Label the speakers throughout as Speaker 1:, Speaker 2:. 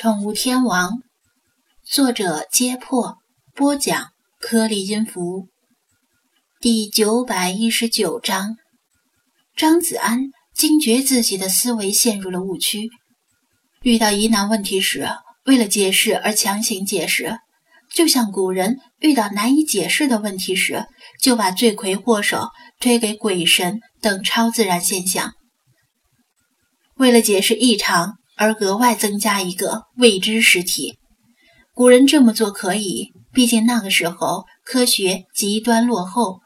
Speaker 1: 宠物天王，作者：揭破，播讲：颗粒音符。第九百一十九章，张子安惊觉自己的思维陷入了误区。遇到疑难问题时，为了解释而强行解释，就像古人遇到难以解释的问题时，就把罪魁祸首推给鬼神等超自然现象。为了解释异常。而额外增加一个未知实体，古人这么做可以，毕竟那个时候科学极端落后。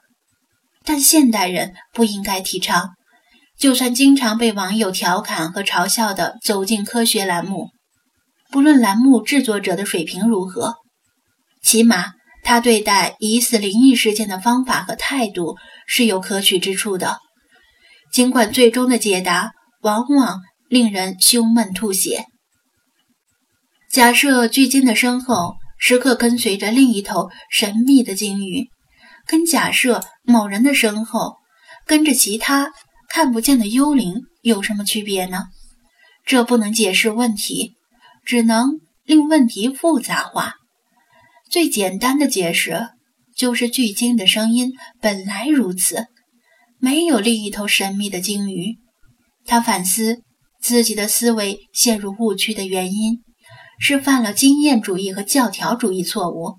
Speaker 1: 但现代人不应该提倡。就算经常被网友调侃和嘲笑的《走进科学》栏目，不论栏目制作者的水平如何，起码他对待疑似灵异事件的方法和态度是有可取之处的。尽管最终的解答往往。令人胸闷吐血。假设巨鲸的身后时刻跟随着另一头神秘的鲸鱼，跟假设某人的身后跟着其他看不见的幽灵有什么区别呢？这不能解释问题，只能令问题复杂化。最简单的解释就是巨鲸的声音本来如此，没有另一头神秘的鲸鱼。他反思。自己的思维陷入误区的原因是犯了经验主义和教条主义错误。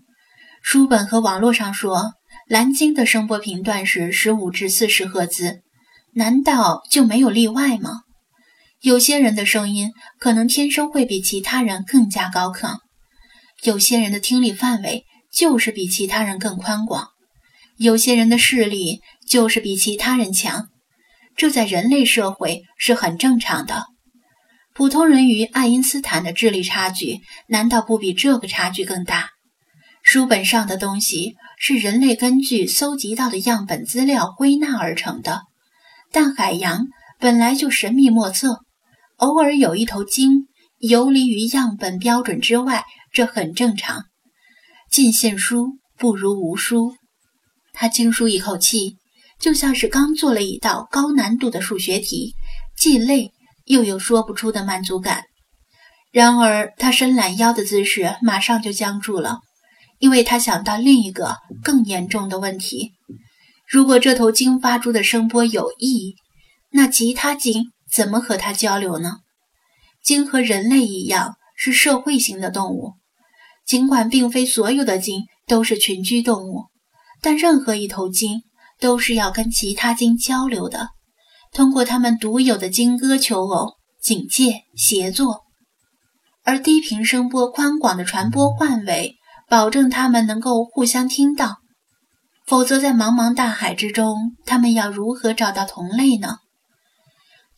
Speaker 1: 书本和网络上说蓝鲸的声波频段是十五至四十赫兹，难道就没有例外吗？有些人的声音可能天生会比其他人更加高亢，有些人的听力范围就是比其他人更宽广，有些人的视力就是比其他人强，这在人类社会是很正常的。普通人与爱因斯坦的智力差距，难道不比这个差距更大？书本上的东西是人类根据搜集到的样本资料归纳而成的，但海洋本来就神秘莫测，偶尔有一头鲸游离于样本标准之外，这很正常。尽信书不如无书。他轻舒一口气，就像是刚做了一道高难度的数学题，既累。又有说不出的满足感。然而，他伸懒腰的姿势马上就僵住了，因为他想到另一个更严重的问题：如果这头鲸发出的声波有意义，那其他鲸怎么和它交流呢？鲸和人类一样是社会性的动物，尽管并非所有的鲸都是群居动物，但任何一头鲸都是要跟其他鲸交流的。通过他们独有的金歌求偶、警戒、协作，而低频声波宽广的传播范围，保证他们能够互相听到。否则，在茫茫大海之中，他们要如何找到同类呢？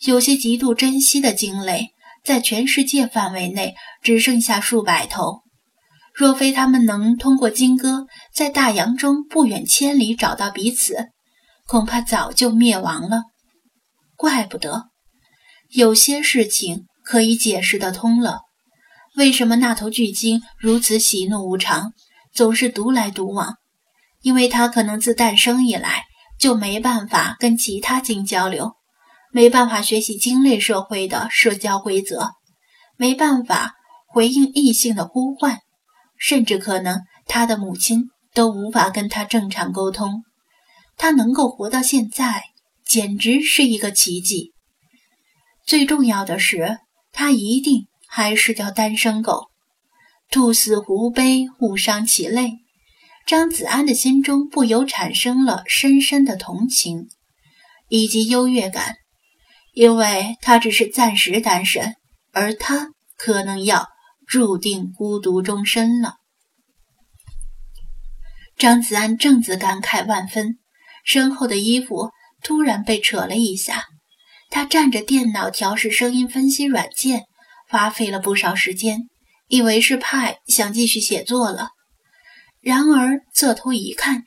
Speaker 1: 有些极度珍惜的鲸类，在全世界范围内只剩下数百头。若非他们能通过金歌在大洋中不远千里找到彼此，恐怕早就灭亡了。怪不得，有些事情可以解释得通了。为什么那头巨鲸如此喜怒无常，总是独来独往？因为它可能自诞生以来就没办法跟其他鲸交流，没办法学习鲸类社会的社交规则，没办法回应异性的呼唤，甚至可能它的母亲都无法跟它正常沟通。它能够活到现在。简直是一个奇迹。最重要的是，它一定还是条单身狗。兔死狐悲，物伤其类。张子安的心中不由产生了深深的同情以及优越感，因为他只是暂时单身，而他可能要注定孤独终身了。张子安正自感慨万分，身后的衣服。突然被扯了一下，他站着电脑调试声音分析软件，花费了不少时间，以为是派想继续写作了。然而侧头一看，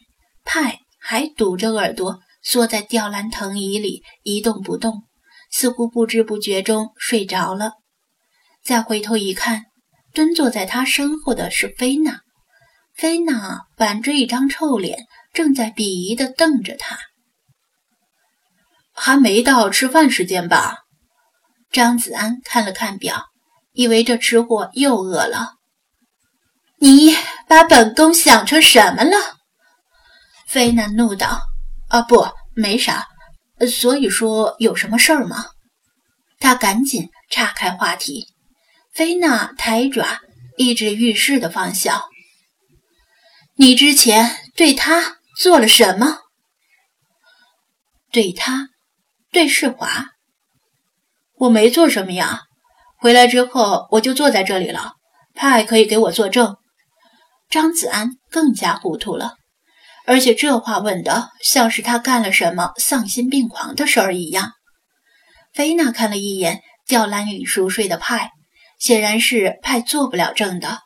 Speaker 1: 派还堵着耳朵，缩在吊篮藤椅里一动不动，似乎不知不觉中睡着了。再回头一看，蹲坐在他身后的是菲娜，菲娜板着一张臭脸，正在鄙夷地瞪着他。
Speaker 2: 还没到吃饭时间吧？
Speaker 1: 张子安看了看表，以为这吃货又饿了。你把本宫想成什么了？菲娜怒道：“啊，不，没啥。所以说有什么事儿吗？”他赶紧岔开话题。菲娜抬爪一指浴室的方向：“你之前对他做了什么？对他，对世华？我没做什么呀。回来之后我就坐在这里了。派可以给我作证。”张子安更加糊涂了，而且这话问的像是他干了什么丧心病狂的事儿一样。菲娜看了一眼吊篮里熟睡的派，显然是派做不了证的。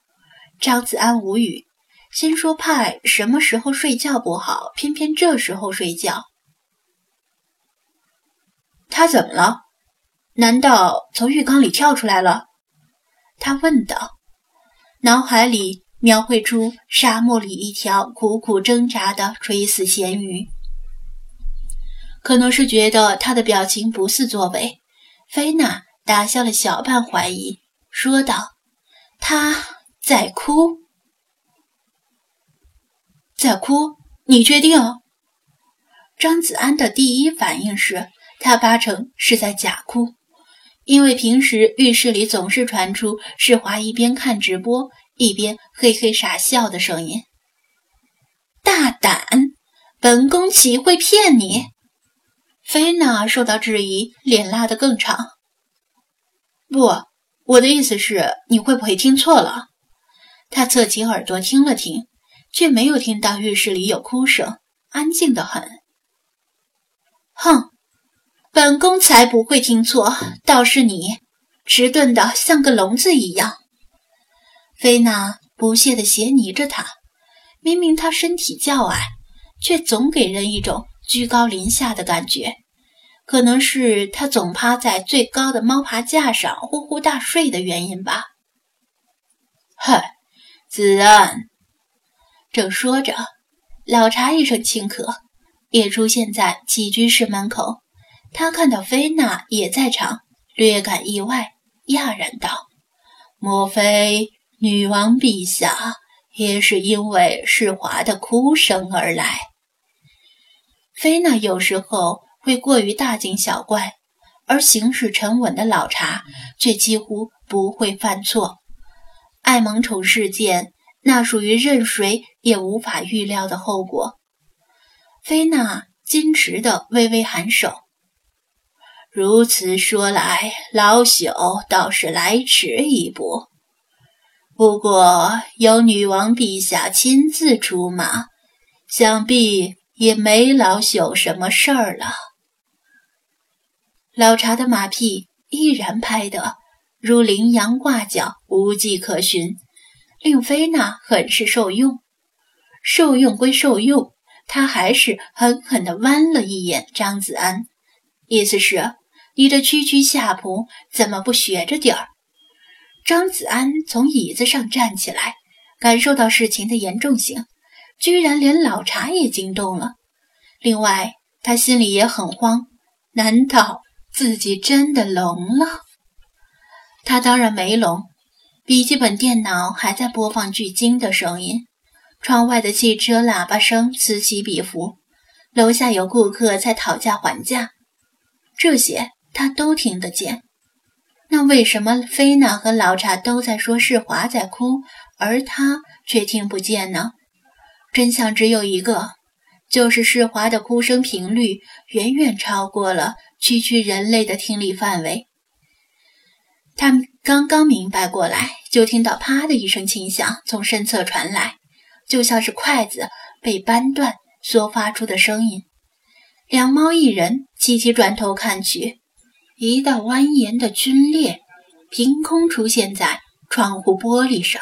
Speaker 1: 张子安无语，心说派什么时候睡觉不好，偏偏这时候睡觉。他怎么了？难道从浴缸里跳出来了？他问道，脑海里。描绘出沙漠里一条苦苦挣扎的垂死咸鱼。可能是觉得他的表情不似作伪，菲娜打消了小半怀疑，说道：“他在哭，在哭，你确定？”张子安的第一反应是他八成是在假哭，因为平时浴室里总是传出世华一边看直播。一边嘿嘿傻笑的声音，大胆！本宫岂会骗你？菲娜受到质疑，脸拉得更长。不，我的意思是，你会不会听错了？他侧起耳朵听了听，却没有听到浴室里有哭声，安静的很。哼，本宫才不会听错，倒是你，迟钝的像个聋子一样。菲娜不屑地斜睨着他，明明他身体较矮，却总给人一种居高临下的感觉。可能是他总趴在最高的猫爬架上呼呼大睡的原因吧。嗨，子安！正说着，老茶一声轻咳，也出现在起居室门口。他看到菲娜也在场，略感意外，讶然道：“莫非？”女王陛下也是因为世华的哭声而来。菲娜有时候会过于大惊小怪，而行事沉稳的老茶却几乎不会犯错。爱萌宠事件，那属于任谁也无法预料的后果。菲娜矜持地微微颔首。如此说来，老朽倒是来迟一步。不过有女王陛下亲自出马，想必也没老朽什么事儿了。老茶的马屁依然拍得如羚羊挂角，无迹可寻，令菲娜很是受用。受用归受用，他还是狠狠地剜了一眼张子安，意思是：你这区区下仆怎么不学着点儿？张子安从椅子上站起来，感受到事情的严重性，居然连老茶也惊动了。另外，他心里也很慌，难道自己真的聋了？他当然没聋，笔记本电脑还在播放巨鲸的声音，窗外的汽车喇叭声此起彼伏，楼下有顾客在讨价还价，这些他都听得见。那为什么菲娜和老茶都在说世华在哭，而他却听不见呢？真相只有一个，就是世华的哭声频率远远超过了区区人类的听力范围。他刚刚明白过来，就听到“啪”的一声轻响从身侧传来，就像是筷子被扳断所发出的声音。两猫一人齐齐转头看去。一道蜿蜒的皲裂凭空出现在窗户玻璃上。